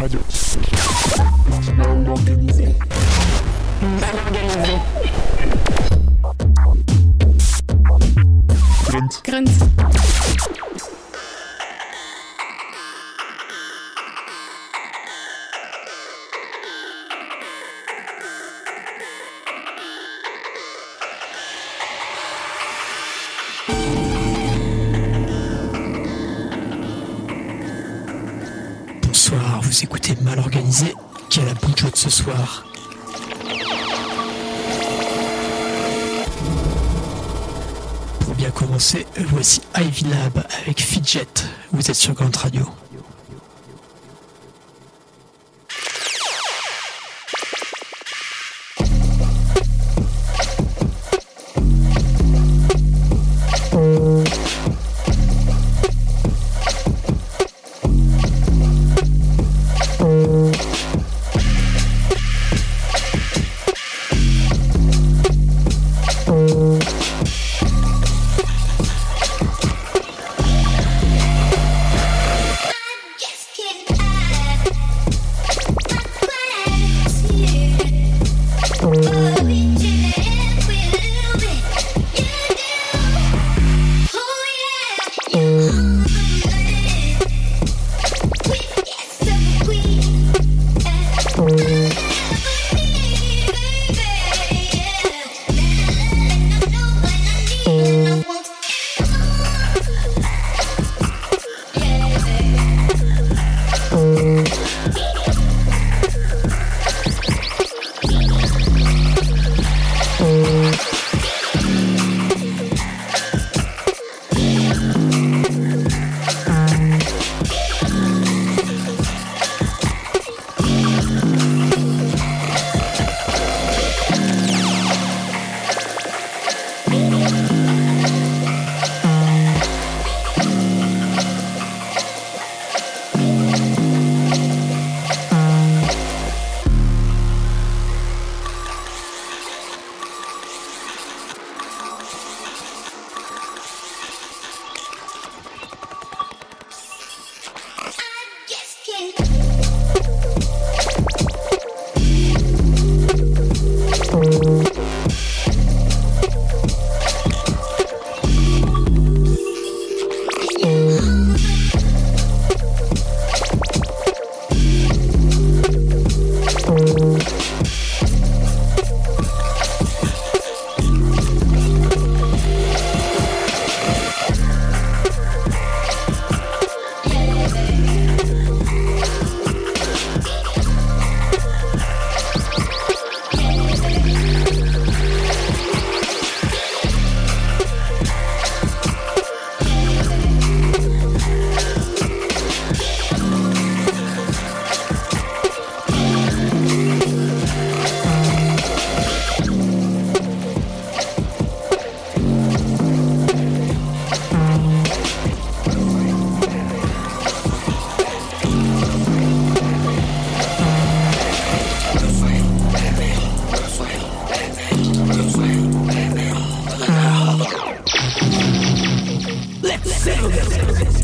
находился. Vous êtes sur Grande Radio. Six.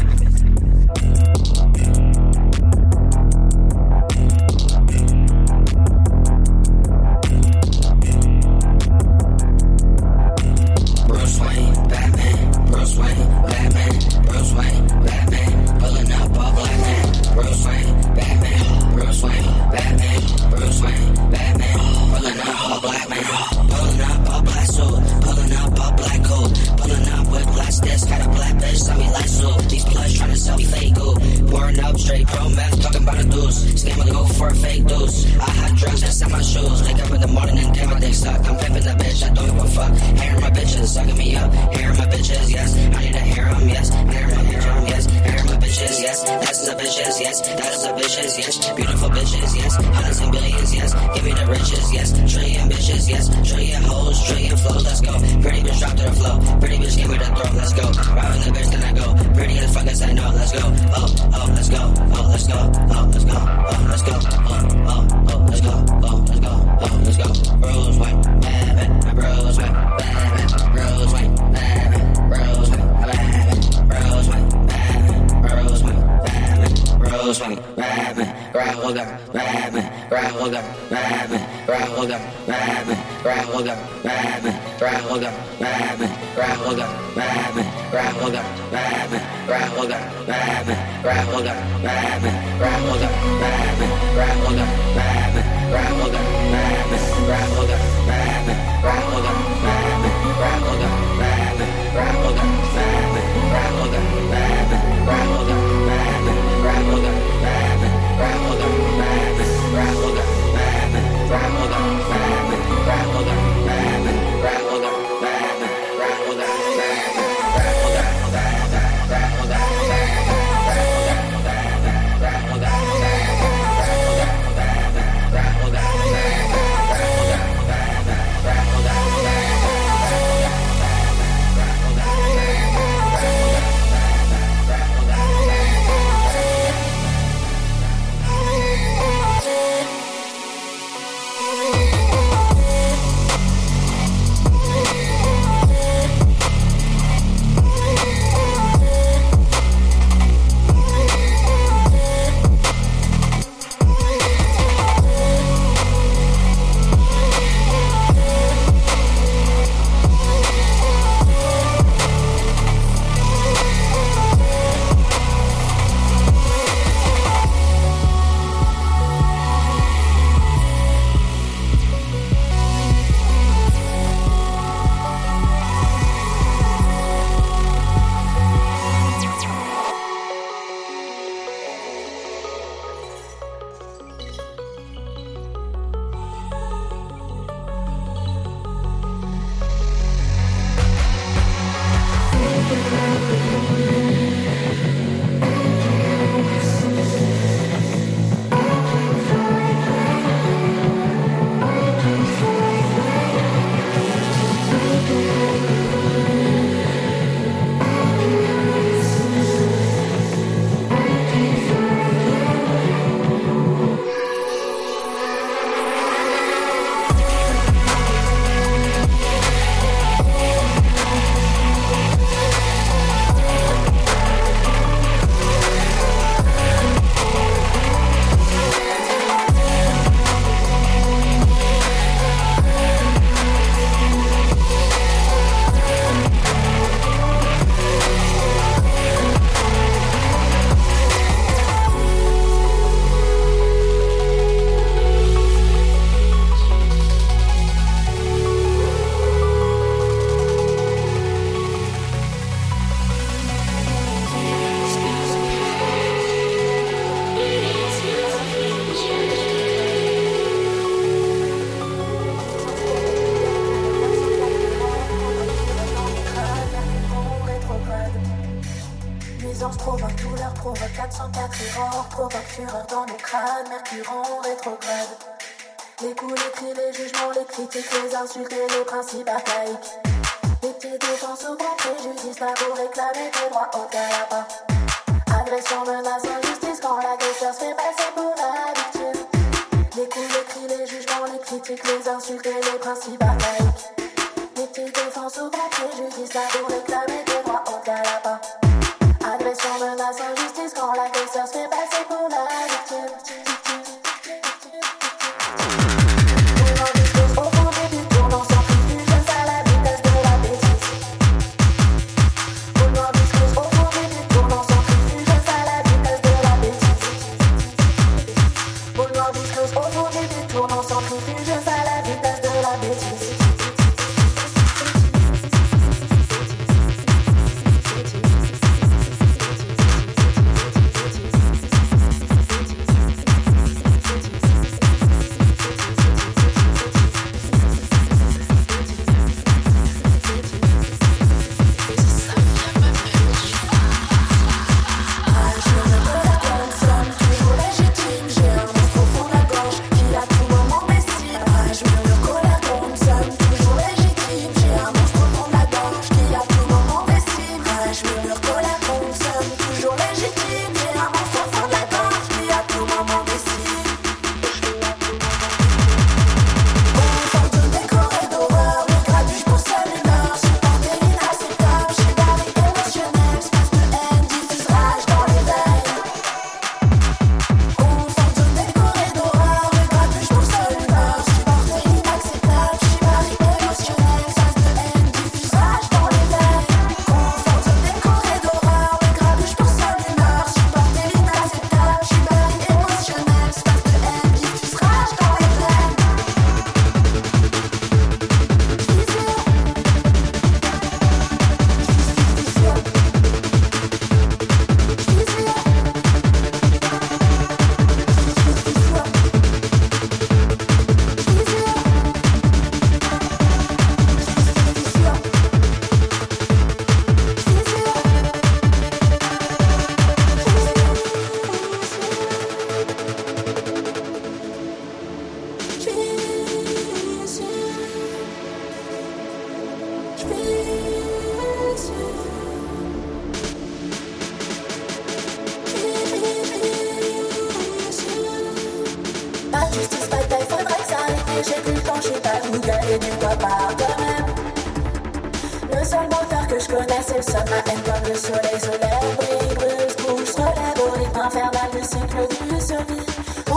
cycle d'une survie.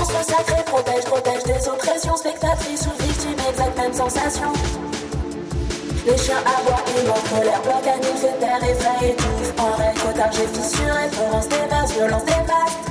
Se sacré protège, protège des oppressions, spectatrice ou victime, exacte même sensation. Les chiens aboient, ils mordent, colère, bloc, anime, fait terre, effraie, étouffe. En règle, cotard, j'ai fissuré, violence des masses, violence des vastes.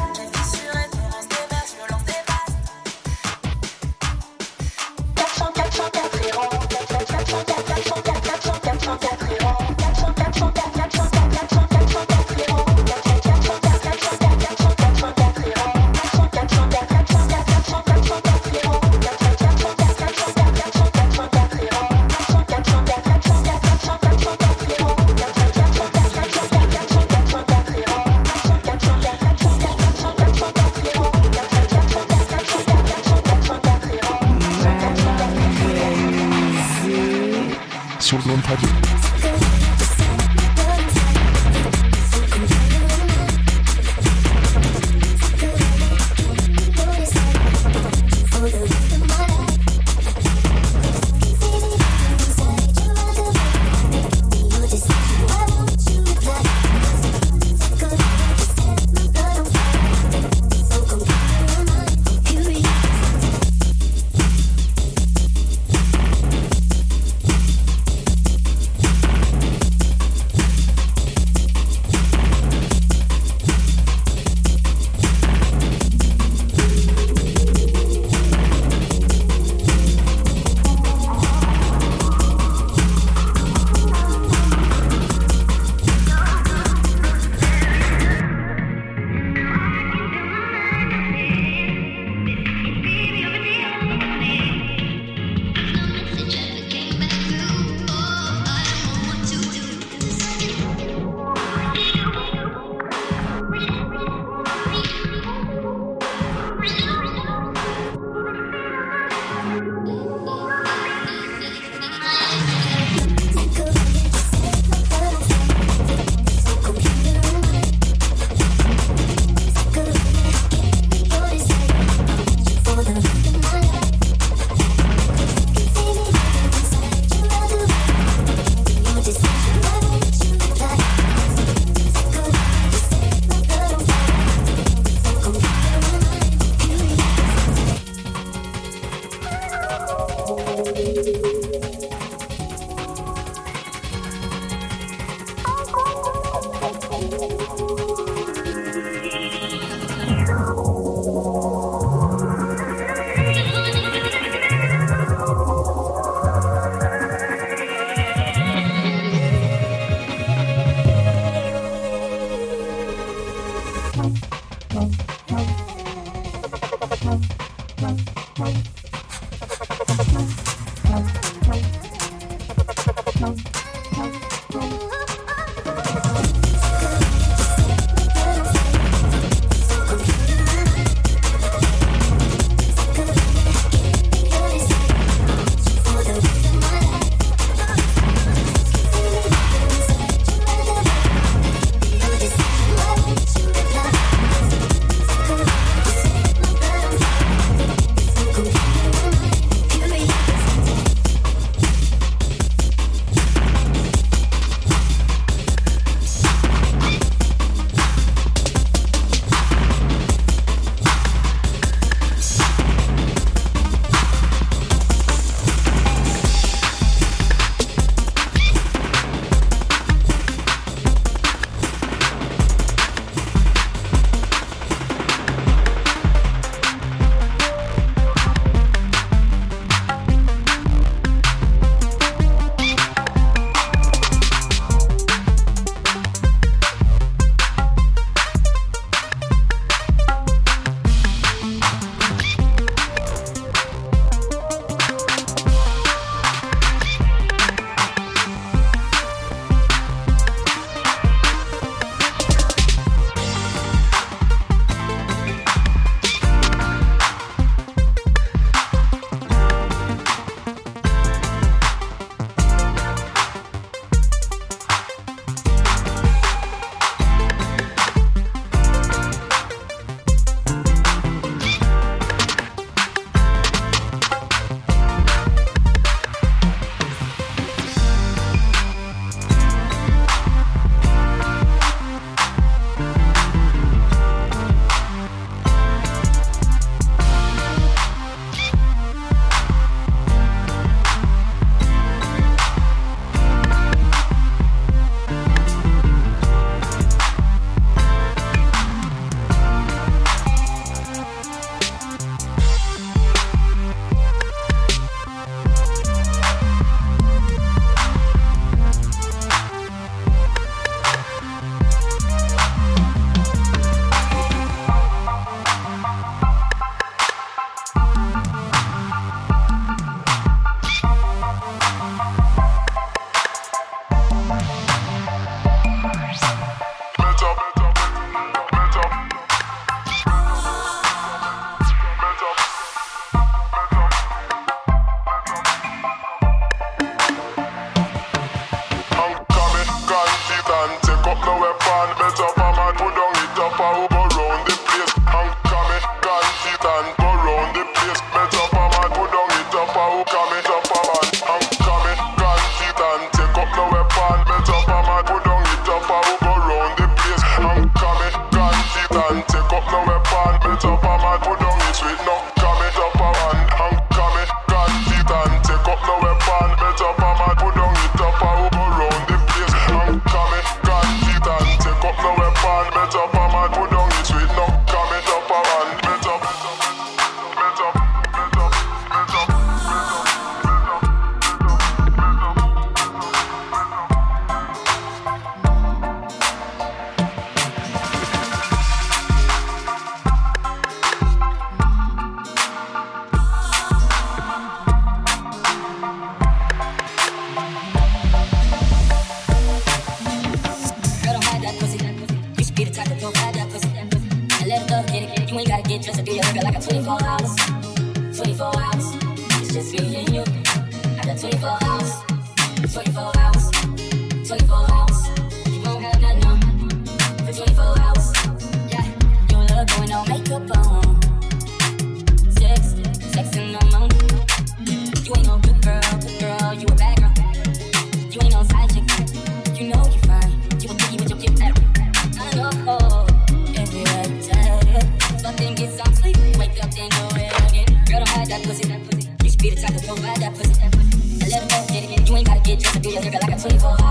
evil.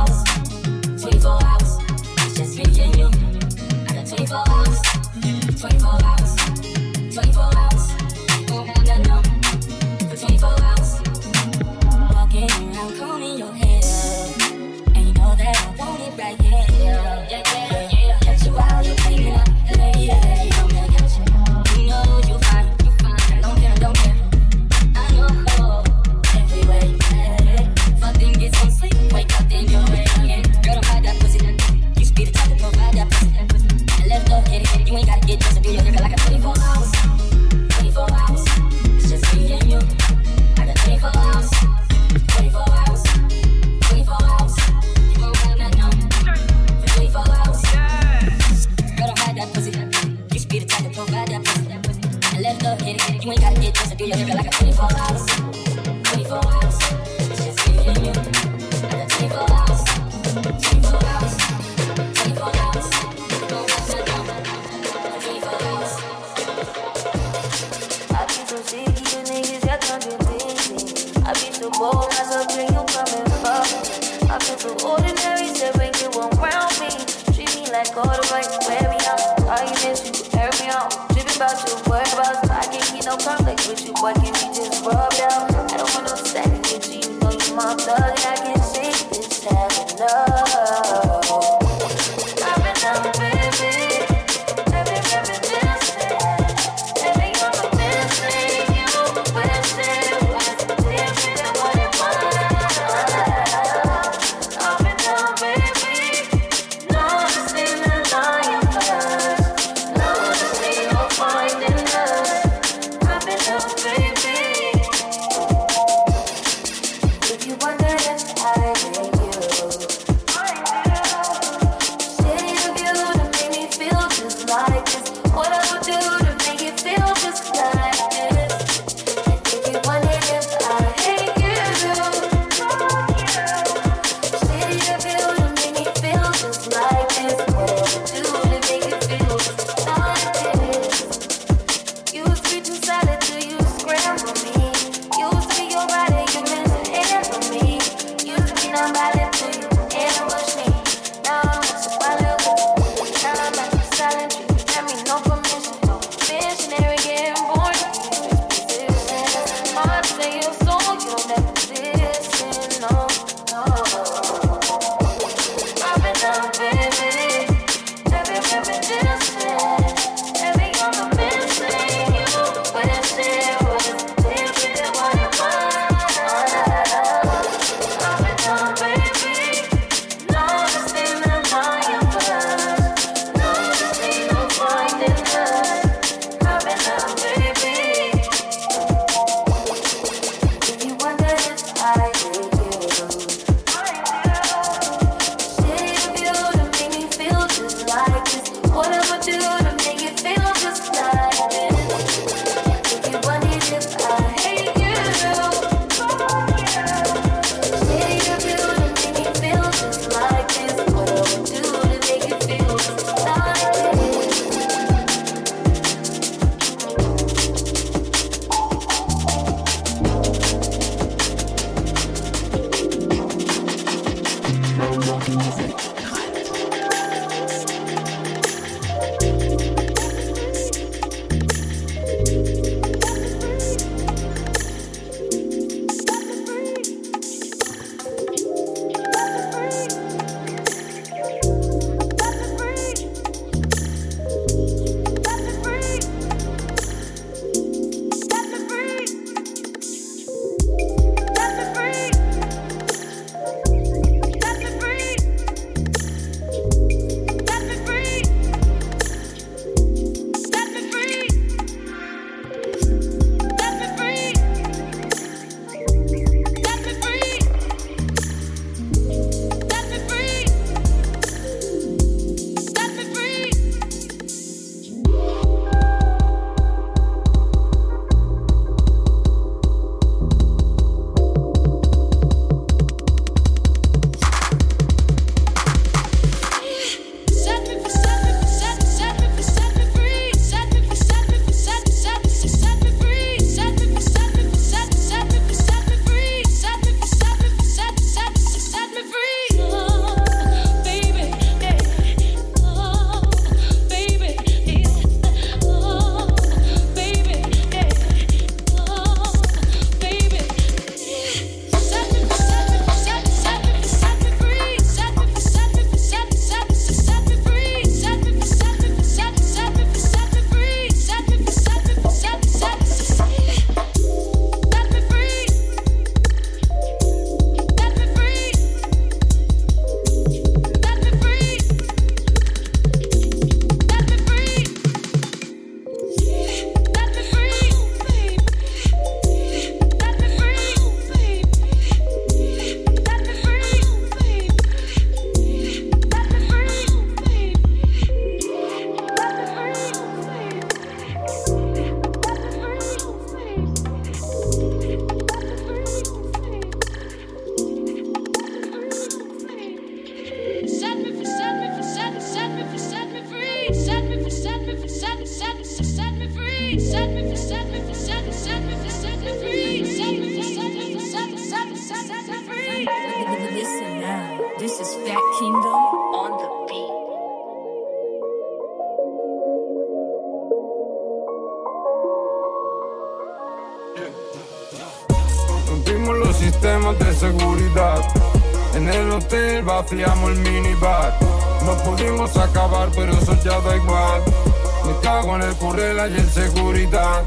El seguridad.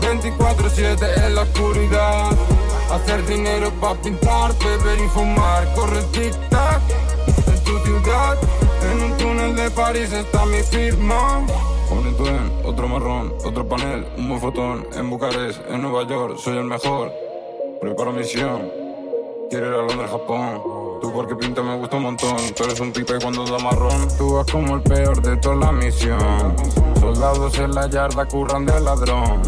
24-7 en la oscuridad. Hacer dinero pa' pintar, beber y fumar. Corre tic-tac en tu ciudad. En un túnel de París está mi firma. Un otro marrón, otro panel, un buen fotón. En Bucarest, en Nueva York, soy el mejor. Preparo misión. Quiero ir a Londres, Japón. Tú porque pinta me gusta un montón. Tú eres un pipe cuando da marrón. Tú vas como el peor de toda la misión. Soldados en la yarda curran de ladrón.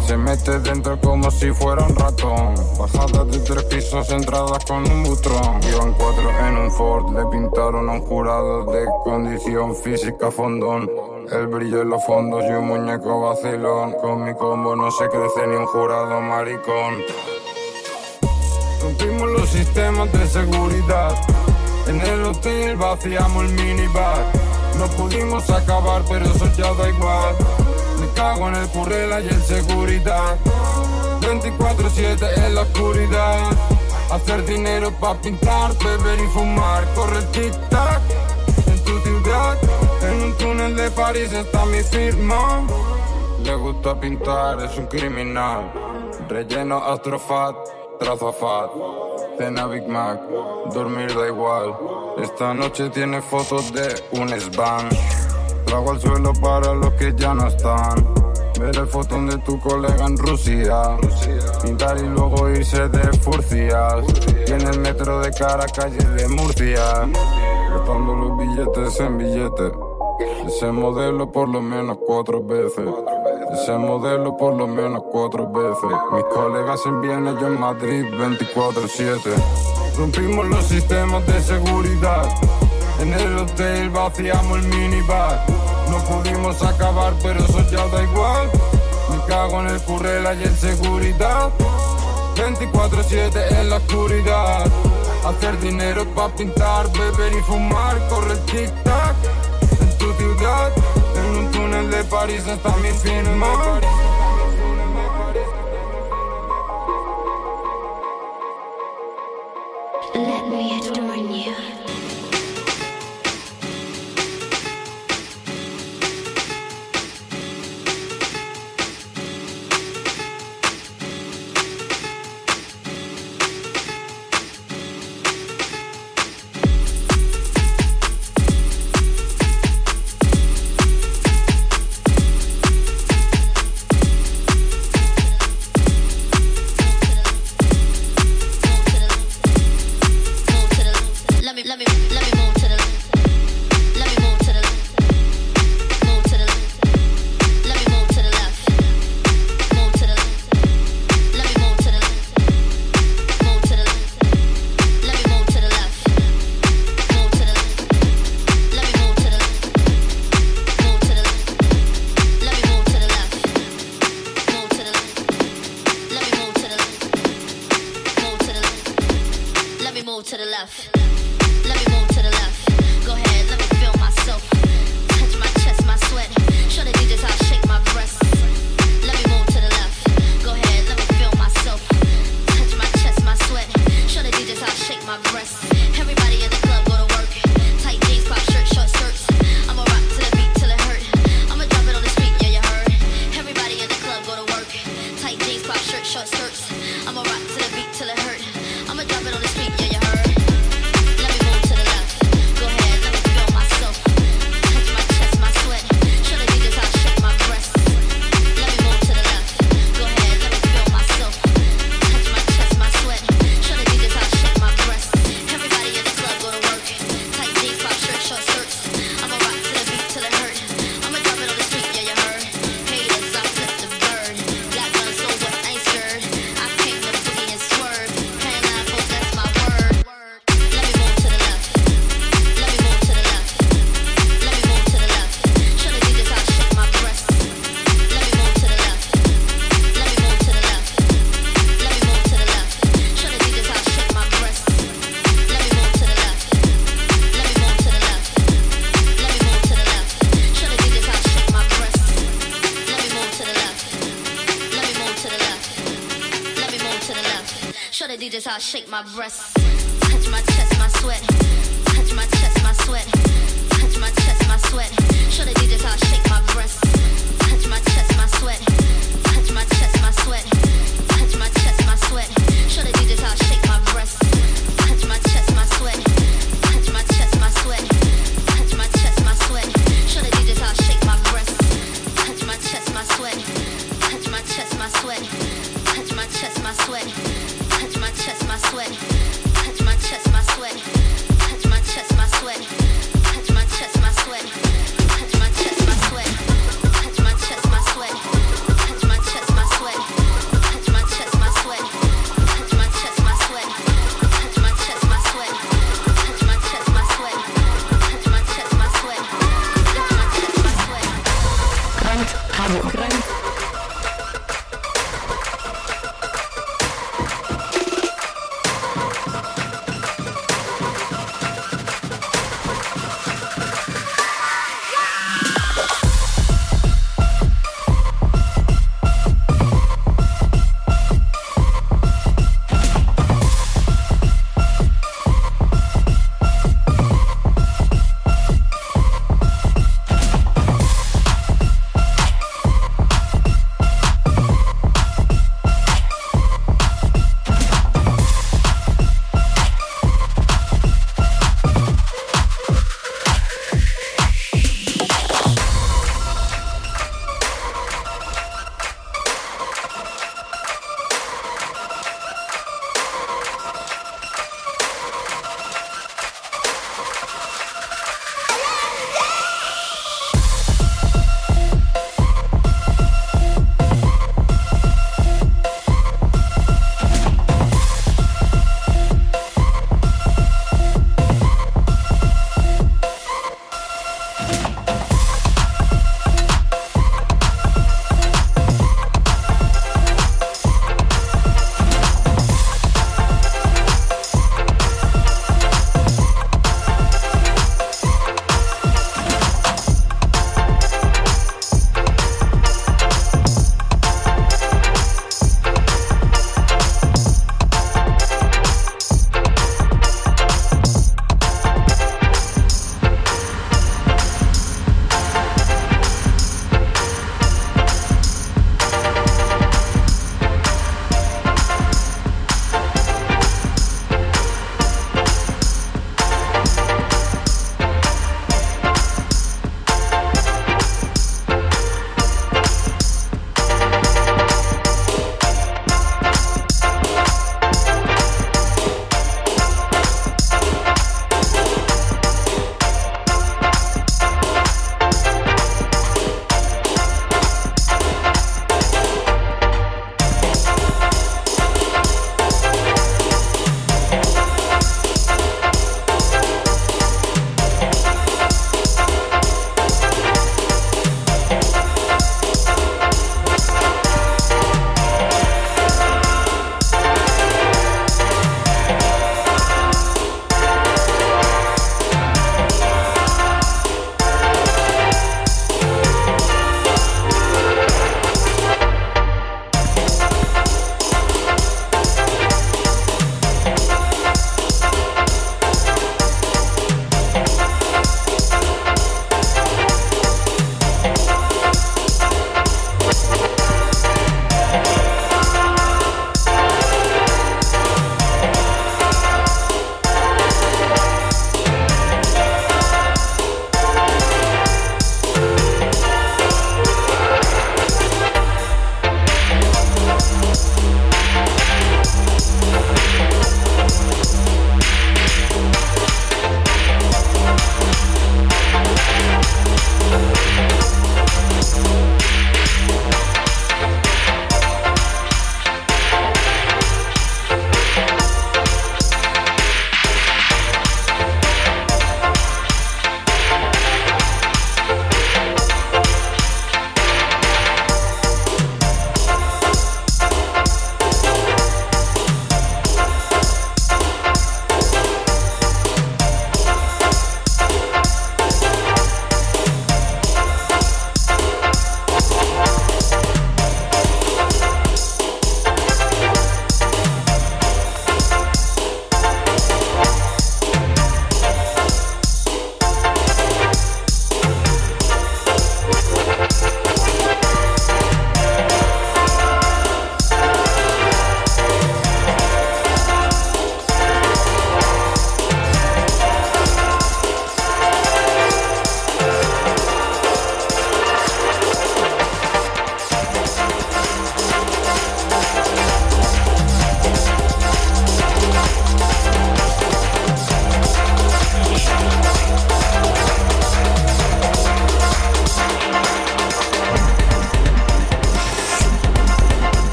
Se mete dentro como si fuera un ratón. Bajadas de tres pisos, entradas con un butrón. Iban cuatro en un Ford, le pintaron a un jurado de condición física fondón. El brillo en los fondos y un muñeco vacilón. Con mi combo no se crece ni un jurado maricón. Rompimos los sistemas de seguridad. En el hotel vaciamos el minibar. No pudimos acabar, pero eso ya da igual. Me cago en el currela y el seguridad. 24-7 en la oscuridad. Hacer dinero pa' pintar, beber y fumar. Corre el tic-tac en tu ciudad. En un túnel de París está mi firma. Le gusta pintar, es un criminal. Relleno astrofat, trazo a fat. Cena Big Mac, dormir da igual. Esta noche tiene fotos de un span. Trago al suelo para los que ya no están. Ver el fotón de tu colega en Rusia. Pintar y luego irse de furcias. Y el metro de cara, calle de Murcia. Gastando los billetes en billetes. Ese modelo por lo menos cuatro veces. Ese modelo por lo menos cuatro veces. Mis colegas en Viena, yo en Madrid 24-7. Rompimos los sistemas de seguridad. En el hotel vaciamos el minibar. No pudimos acabar, pero eso ya da igual. Me cago en el currela y el seguridad. 24-7 en la oscuridad. Hacer dinero pa' pintar, beber y fumar. Corre el tic-tac en tu ciudad. de Paris, está me mis shake my breasts. Touch my chest, my sweat. Touch my chest, my sweat. Touch my chest, my sweat. Show the DJs how I shake my breasts. Touch my chest, my sweat. Touch my chest, my sweat. Touch my chest, my sweat. Show the DJs how I shake my breasts. Touch my chest, my sweat. Touch my chest, my sweat. Touch my chest, my sweat. Show the DJs how I shake my breasts. Touch my chest, my sweat. Touch my chest, my sweat. Touch my chest, my sweat. Touch my chest, my sweat. Touch my chest, my sweat.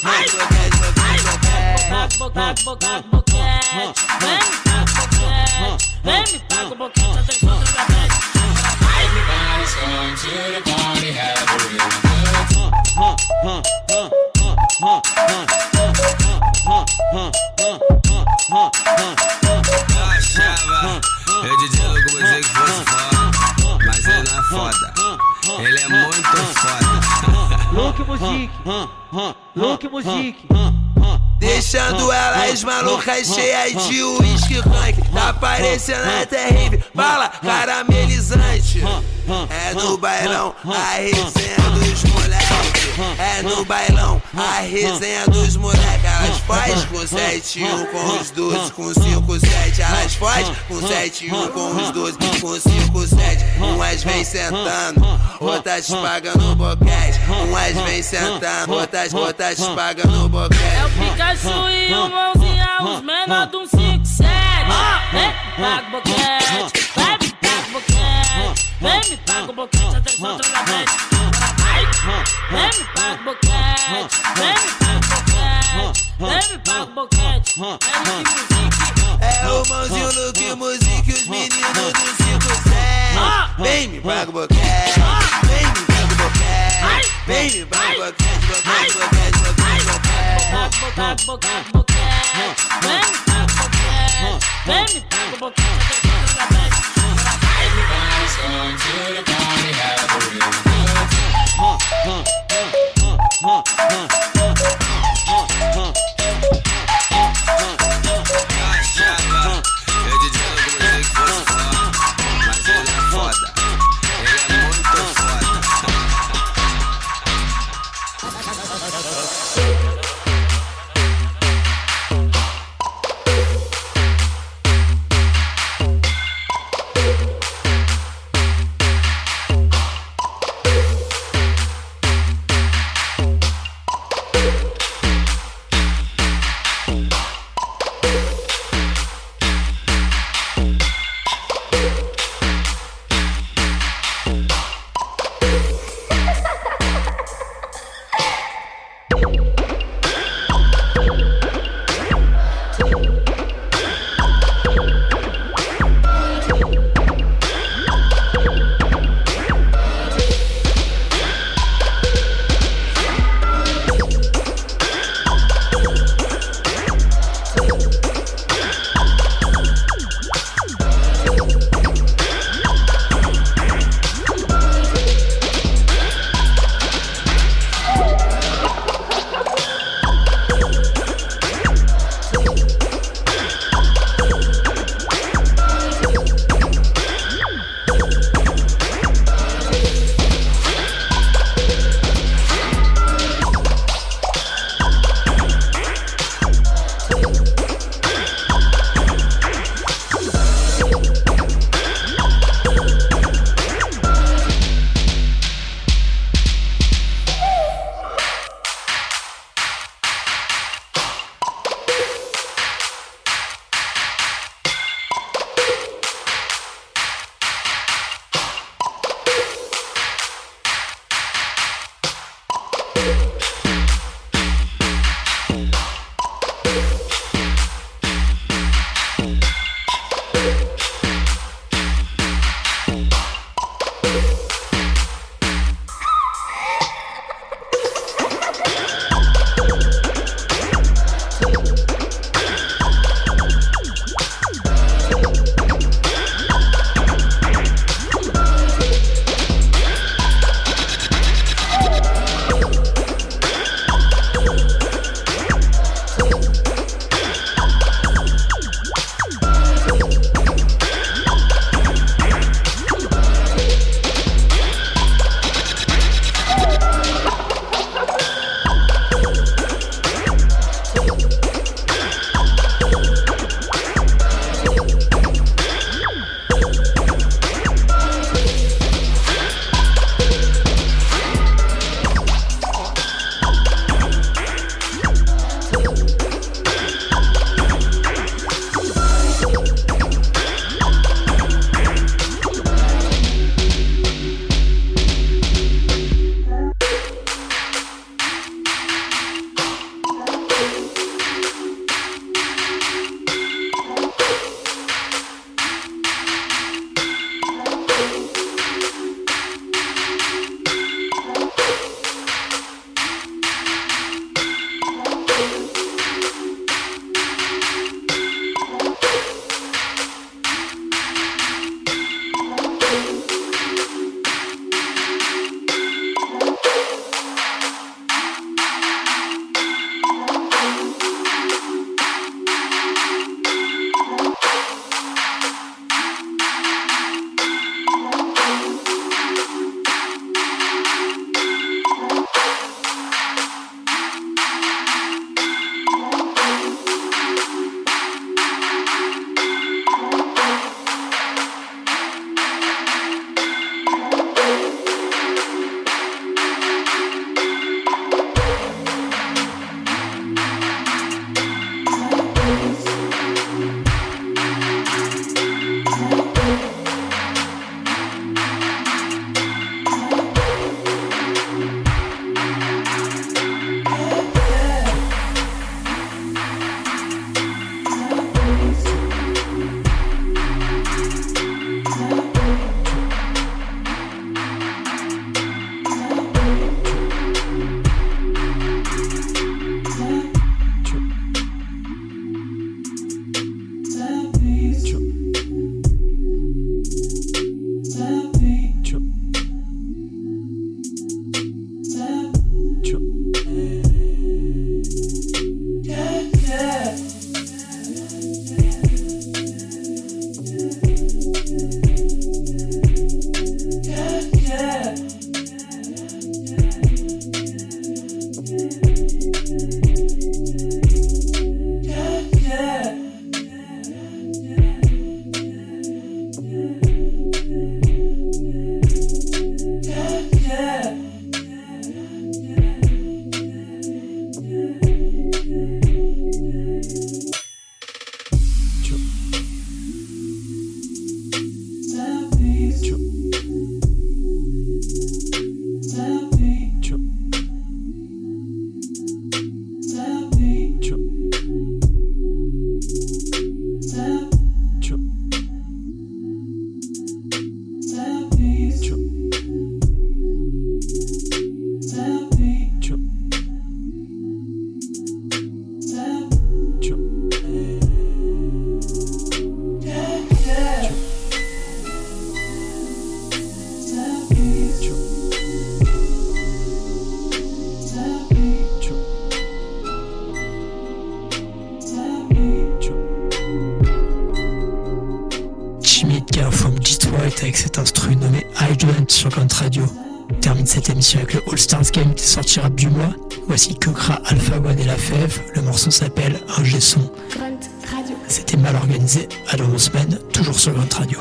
Paga o boquete, paga o boquete. Vem paga o boquete, vem me paga o boquete, até encontrar na bed. Everybody's going to the party, have a time. Eu achava eu DJ Lugo Music fosse foda, mas ele não é foda. Music, Look Music. Deixando elas malucas cheias de uísque funk Tá parecendo até rave, bala caramelizante. É no bailão, a resenha dos moleques Hum, é no hum, bailão. Hum, a resenha dos moleques, elas faz com 7 1 com os 12, com 5, 7. Elas faz com 7 1 com os 12, com 5, 7. Umas vem sentando, outras paga no boquete. Umas vem sentando, outras, outras paga no boquete. É o Pikachu e o mãozinha, os menor de um 5, 7. Vem, paga o boquete, Vem, me paga o boquete. Vem, me paga o boquete, atenção, troca 10. Let me pop a catch. Let me pop a catch. Let me pop a catch. É o mãozinho que música os meninos do circo segue. Vem me paga boquete. Vem me paga boquete. Vem me paga boquete. Boquete, boquete, boquete, boquete. Boquete, boquete, boquete. Vem me paga boquete. Vem me paga boquete. Everybody's going to the party, have a real ha, ha, ha, ha, ha. Voici Kukra, Alpha One et La Fève. Le morceau s'appelle Un G-son. C'était mal organisé. À dans deux semaines, toujours sur Grunt Radio.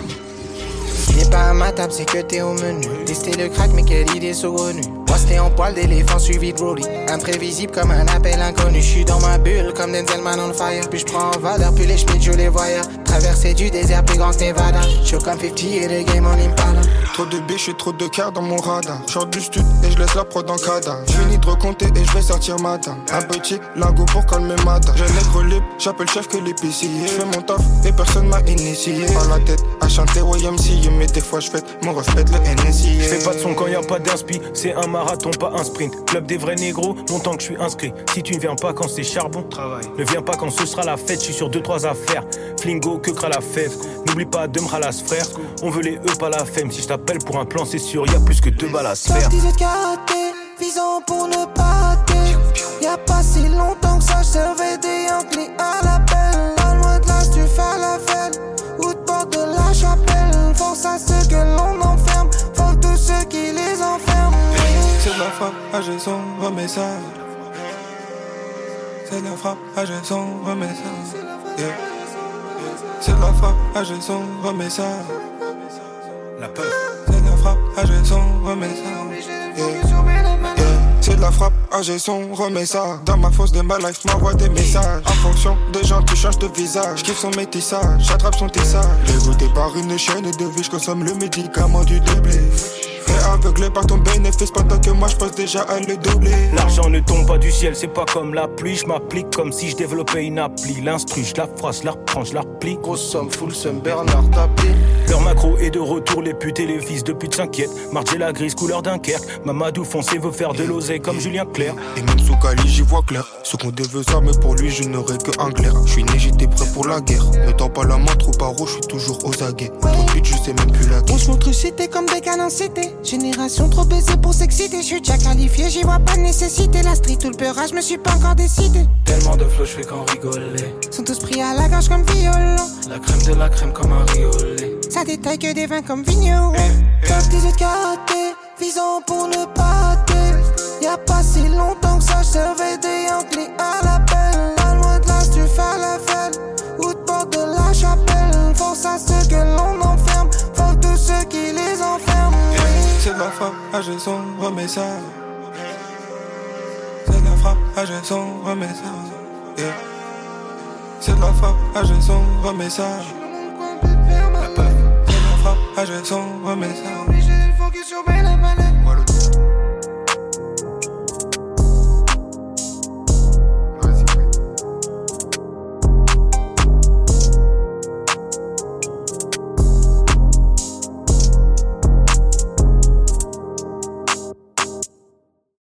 T'es pas à ma table, c'est que t'es au menu. Tester le crack, mais quelle idée saugrenue. Moi, c'était en poil d'éléphant suivi de Brody. Imprévisible comme un appel inconnu. J'suis dans ma bulle comme Denzel Man on fire. Puis j'prends en valeur, puis les schmitts, je les voyais. Traversée du désert plus grand que Nevada. J'suis comme 50 et le game en impala. Trop de biches et trop de cœur dans mon radar. J'sors du stud et je laisse la prod en cadavre. J'finis de recompter et je vais sortir matin. Un petit lingot pour calmer matin. J'ai nègre libre, j'appelle chef que l'épicier. J'fais mon taf et personne m'a initié. Par la tête à chanter YMCA. Mais des fois j'fête mon reflet le NSI. Fais pas de son quand y a pas d'inspi, c'est un marathon, pas un sprint. Club des vrais négros, longtemps que je suis inscrit. Si tu ne viens pas quand c'est charbon, travail. Ne viens pas quand ce sera la fête, je suis sur deux trois affaires. Flingo, que cra la fève. N'oublie pas de me ralasse frère. On veut les E, pas la femme. Si je t'appelle pour un plan, c'est sûr, y a plus que deux balles à se faire. Karaté, visant pour ne pas rater. Y'a pas si longtemps que ça, j'servais des Yankees à l'appel. Pas loin de là, tu fais la fête. Ou de porte de la chapelle. Force à ceux que l'on enferme. Faut tous ceux qui les enferment. C'est de la frappe, son, remets ça. C'est de la frappe, son, remets ça. Yeah. C'est de la frappe, son, remets ça. La peur. C'est de la frappe, ah j'ai son, remets ça. Yeah. C'est de la frappe, ah j'ai son, remets ça. Dans ma fosse de ma life, m'envoie des messages. En fonction des gens, tu changes de visage. J'kiffe son métissage, j'attrape son tissage. Dégoûté par une chaîne de vie, j'consomme le médicament du déblé. Et aveuglé par ton bénéfice pendant que moi j'passe déjà à le doubler. L'argent ne tombe pas du ciel, c'est pas comme la pluie. Je m'applique comme si je développais une appli. L'instru, je la phrase, je la reprends, je la replie. Grosse somme, full somme, Bernard tapis. Leur macro est de retour, les putes et les fils de pute s'inquiètent. Marger la grise, couleur Dunkerque. Mamadou foncé veut faire de l'oseille comme Julien Clerc. Et même sous Cali, j'y vois clair. Ce qu'on devait ça, mais pour lui, je n'aurais que un glaire. Je suis né, j'étais prêt pour la guerre. Ne tends pas la main trop paro, je suis toujours aux aguets. Trop de je sais même plus la guerre. On se montre cité comme des canons cités. Génération trop baisée pour s'exciter. Je suis déjà qualifié, j'y vois pas de nécessité. La street ou le peurage, je me suis pas encore décidé. Tellement de flow, je fais qu'en rigoler. Sont tous pris à la gorge comme violon. La crème de la crème comme un riolet. Ça détaille que des vins comme vigno. Top 18 karaté, visant pour ne pas rater. Y'a pas si longtemps que ça, j'servais des Yankees à. Pas loin de là, tu fais la fête. Ou de porte de la chapelle. Force à ceux que l'on enferme. Faut tous ceux qui les enferment. C'est de la frappe, ah j'ai son, remets ça. C'est de la frappe, ah j'ai son, remets ça. C'est de la frappe, ah j'ai son, remets ça. C'est la frappe, ah. Obligé de focus sur mes la palette.